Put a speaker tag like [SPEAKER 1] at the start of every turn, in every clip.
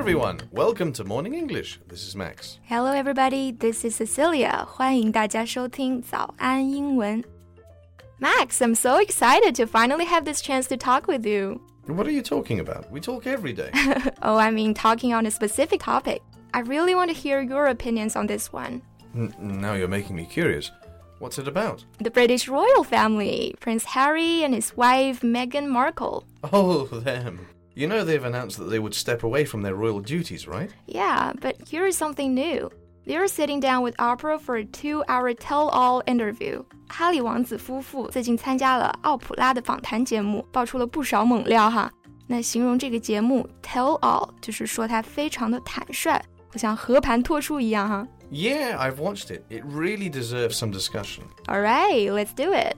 [SPEAKER 1] everyone. Welcome to Morning English. This is Max.
[SPEAKER 2] Hello, everybody. This is Cecilia. 欢迎大家收听早安英文。Max, I'm so excited to finally have this chance to talk with you.
[SPEAKER 1] What are you talking about? We talk every day.
[SPEAKER 2] oh, I mean, talking on a specific topic. I really want to hear your opinions on this one.
[SPEAKER 1] N- now you're making me curious. What's it about?
[SPEAKER 2] The British royal family, Prince Harry and his wife Meghan Markle.
[SPEAKER 1] Oh, them. You know they've announced that they would step away from their royal duties, right?
[SPEAKER 2] Yeah, but here is something new. They're sitting down with Oprah for a two-hour tell-all interview. 哈利王子夫妇最近参加了奥普拉的访谈节目，爆出了不少猛料哈。那形容这个节目 tell all，就是说它非常的坦率，好像和盘托出一样哈。
[SPEAKER 1] Yeah, I've watched it. It really deserves some discussion.
[SPEAKER 2] All right, let's do it.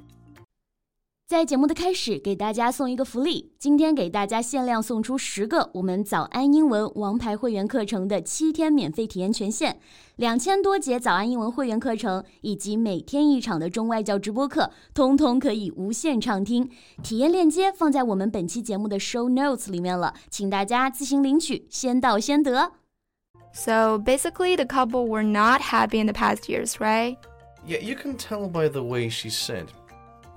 [SPEAKER 3] 在节目的开始，给大家送一个福利。今天给大家限量送出十个我们早安英文王牌会员课程的七天免费体验权限，两千多节早安英文会员课程以及每天一场的中外教直播课，通通可以无限畅听。体验链接放在我们本期节目的 show notes 里面了，请大家自行领取，先到先得。
[SPEAKER 2] So basically, the couple were not happy in the past years, right?
[SPEAKER 1] Yeah, you can tell by the way she said.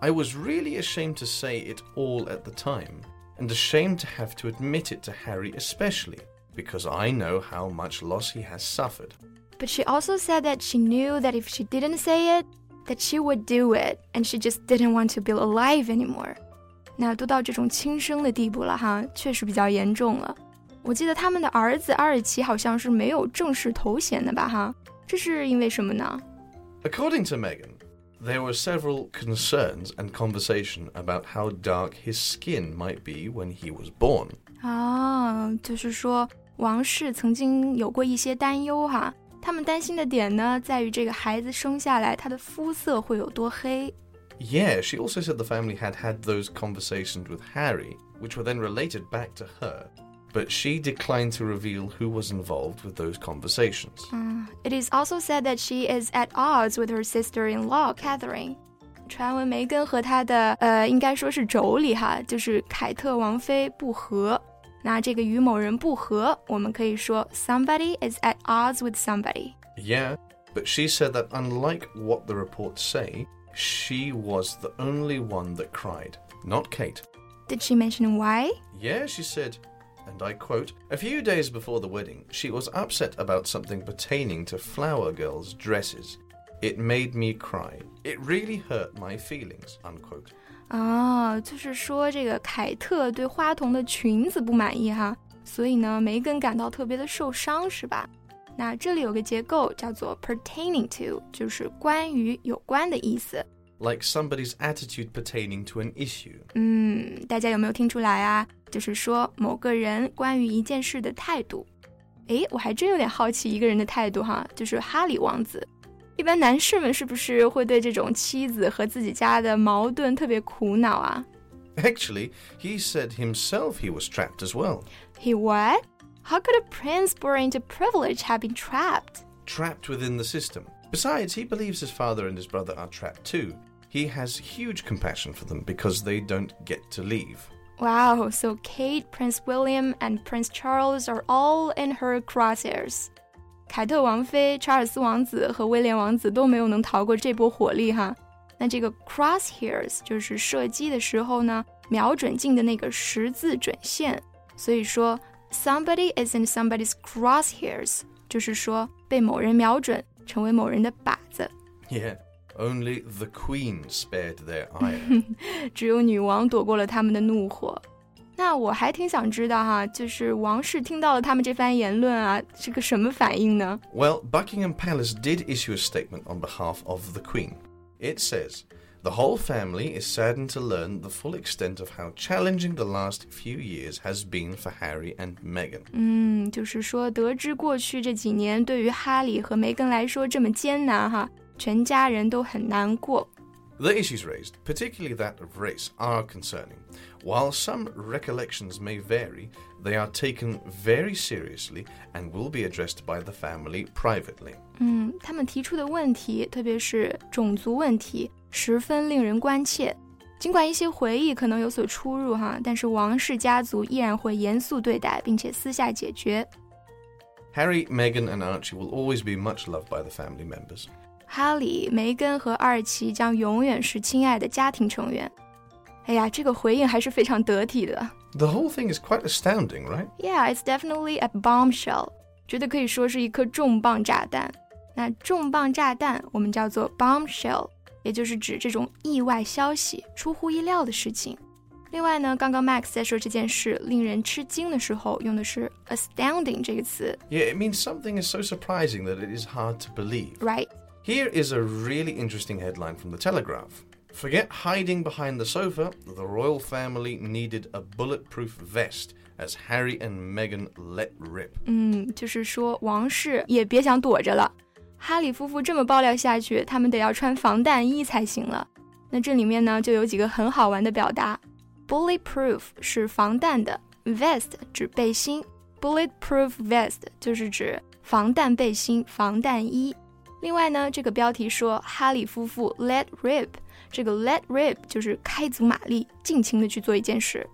[SPEAKER 1] I was really ashamed to say it all at the time, and ashamed to have to admit it to Harry especially, because I know how much loss he has suffered.
[SPEAKER 2] But she also said that she knew that if she didn't say it, that she would do it, and she just didn't want to be alive anymore. 那都到这种轻生的地步了哈，确实比较严重了。我记得他们的儿子阿尔奇好像是没有正式头衔的吧哈，这是因为什么呢
[SPEAKER 1] ？According to Meghan, there were several concerns and conversation about how dark his skin might be when he was born.
[SPEAKER 2] 啊，就是说王室曾经有过一些担忧哈。他们担心的点呢，在于这个孩子生下来他的肤色会有多黑。
[SPEAKER 1] Yeah, she also said the family had had those conversations with Harry, which were then related back to her but she declined to reveal who was involved with those conversations.
[SPEAKER 2] Uh, it is also said that she is at odds with her sister-in-law Catherine. 传闻梅根和她的呃，应该说是妯娌哈，就是凯特王妃不和。那这个与某人不和，我们可以说 somebody is at odds with somebody.
[SPEAKER 1] Yeah, but she said that unlike what the reports say, she was the only one that cried, not Kate.
[SPEAKER 2] Did she mention why?
[SPEAKER 1] Yeah, she said and I quote, A few days before the wedding, she was upset about something pertaining to flower girls' dresses. It made me cry. It really hurt my feelings. Unquote.
[SPEAKER 2] 啊，就是说这个凯特对花童的裙子不满意哈，所以呢，梅根感到特别的受伤，是吧？那这里有个结构叫做 pertaining to，就是关于、有关的意思。
[SPEAKER 1] like somebody's attitude pertaining to an issue.
[SPEAKER 2] 嗯，大家有没有听出来啊？就是说某个人关于一件事的态度。诶，我还真有点好奇一个人的态度哈，就是哈里王子。一般男士们是不是会对这种妻子和自己家的矛盾特别苦恼啊？
[SPEAKER 1] Actually, he said himself he was trapped as well.
[SPEAKER 2] He what? How could a prince born into privilege have been trapped?
[SPEAKER 1] Trapped within the system. Besides, he believes his father and his brother are trapped too. He has huge compassion for them because they don't get to leave.
[SPEAKER 2] Wow, so Kate, Prince William, and Prince Charles are all in her crosshairs. 凯特王妃、查尔斯王子和威廉王子都没有能逃过这波火力哈。那这个 crosshairs 就是射击的时候呢，瞄准镜的那个十字准线。所以说，somebody is in somebody's crosshairs，就是说被某人瞄准， 成为某人的靶子。
[SPEAKER 1] Yeah. Only the queen spared their ire.
[SPEAKER 2] 只有女王躲过了他们的怒火。那我还挺想知道哈，就是王室听到了他们这番言论啊，是个什么反应呢？
[SPEAKER 1] Well, Buckingham Palace did issue a statement on behalf of the Queen. It says. The whole family is saddened to learn the full extent of how challenging the last few years has been for Harry and Meghan.
[SPEAKER 2] 嗯，就是说，得知过去这几年对于哈里和梅根来说这么艰难哈，全家人都很难过。
[SPEAKER 1] The issues raised, particularly that of race, are concerning. While some recollections may vary, they are taken very seriously and will be addressed by the family privately.
[SPEAKER 2] 嗯，他们提出的问题，特别是种族问题， 十分令人关切。尽管一些回忆可能有所出入哈，但是王室家族依然会严肃对待，并且私下解决。
[SPEAKER 1] Harry, Meghan, and Archie will always be much loved by the family members.
[SPEAKER 2] 哈里、梅根和二奇将永远是亲爱的家庭成员。哎呀，这个回应还是非常得体的。
[SPEAKER 1] The whole thing is quite astounding, right?
[SPEAKER 2] Yeah, it's definitely a bombshell. 绝对可以说是一颗重磅炸弹。那重磅炸弹我们叫做 bombshell， 也就是指这种意外消息、出乎意料的事情。另外呢，刚刚 Max 在说这件事令人吃惊的时候，用的是 astounding 这个词。
[SPEAKER 1] Yeah, it means something is so surprising that it is hard to believe.
[SPEAKER 2] Right.
[SPEAKER 1] Here is a really interesting headline from the Telegraph. Forget hiding behind the sofa, the royal family needed a bulletproof vest as Harry and Meghan let rip.
[SPEAKER 2] 嗯，就是说王室也别想躲着了。 哈里夫妇这么爆料下去，他们得要穿防弹衣才行了。那这里面呢，就有几个很好玩的表达。Bulletproof 是防弹的，vest 指背心，bulletproof vest 就是指防弹背心、防弹衣。另外呢，这个标题说哈里夫妇 let rip，这个 let rip 就是开足马力，尽情的去做一件事。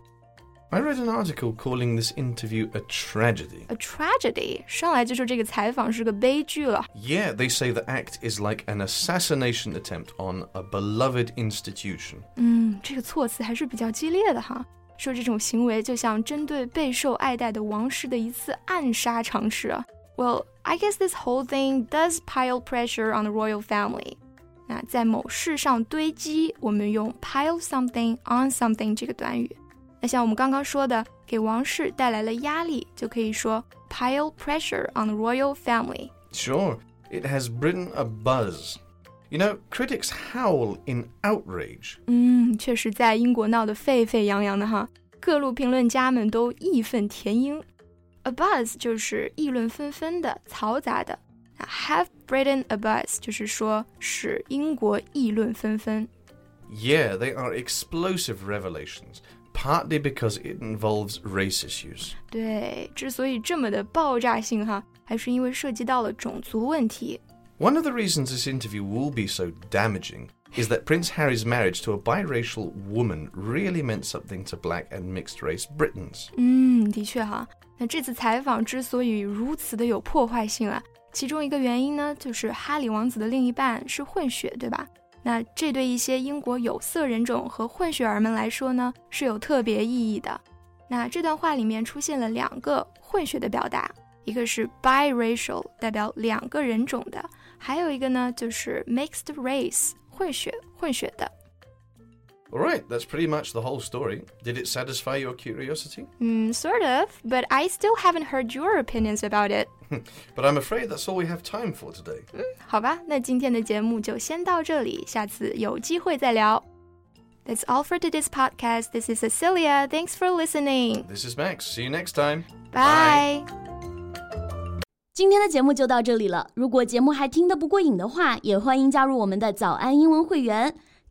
[SPEAKER 1] I read an article calling this interview a tragedy.
[SPEAKER 2] A tragedy，上来就说这个采访是个悲剧了。
[SPEAKER 1] Yeah, they say the act is like an assassination attempt on a beloved institution.
[SPEAKER 2] 嗯，这个措辞还是比较激烈的哈，说这种行为就像针对备受爱戴的王室的一次暗杀尝试啊。Well, I guess this whole thing does pile pressure on the royal family. 那在某事上堆积，我们用 pile something on something 这个短语。 那像我们刚刚说的，给王室带来了压力，就可以说 pile pressure on the royal family.
[SPEAKER 1] Sure, it has Britain a buzz. You know, critics howl in outrage.
[SPEAKER 2] 嗯，确实在英国闹得沸沸扬扬的哈，各路评论家们都义愤填膺。A buzz 就是议论纷纷的、嘈杂的。Have Britain a buzz 就是说使英国议论纷纷。
[SPEAKER 1] Yeah, they are explosive revelations partly because it involves race issues.
[SPEAKER 2] 对，之所以这么的爆炸性哈，还是因为涉及到了种族问题。
[SPEAKER 1] One of the reasons this interview will be so damaging is that Prince Harry's marriage to a biracial woman really meant something to black and mixed race Britons.
[SPEAKER 2] 嗯，的确哈。那这次采访之所以如此的有破坏性啊，其中一个原因呢，就是哈里王子的另一半是混血，对吧？ 那这对一些英国有色人种和混血儿们来说呢，是有特别意义的。那这段话里面出现了两个混血的表达，一个是 biracial，代表两个人种的，还有一个呢就是 mixed race，混血混血的。
[SPEAKER 1] All right, that's pretty much the whole story. Did it satisfy your curiosity?
[SPEAKER 2] Mm, sort of, but I still haven't heard your opinions about it.
[SPEAKER 1] but I'm afraid that's all we have time for today.
[SPEAKER 2] 嗯，好吧，那今天的节目就先到这里，下次有机会再聊。That's all for today's podcast. This is Cecilia. Thanks for listening.
[SPEAKER 1] This is Max. See you next time.
[SPEAKER 2] Bye.
[SPEAKER 3] 今天的节目就到这里了。如果节目还听得不过瘾的话，也欢迎加入我们的早安英文会员。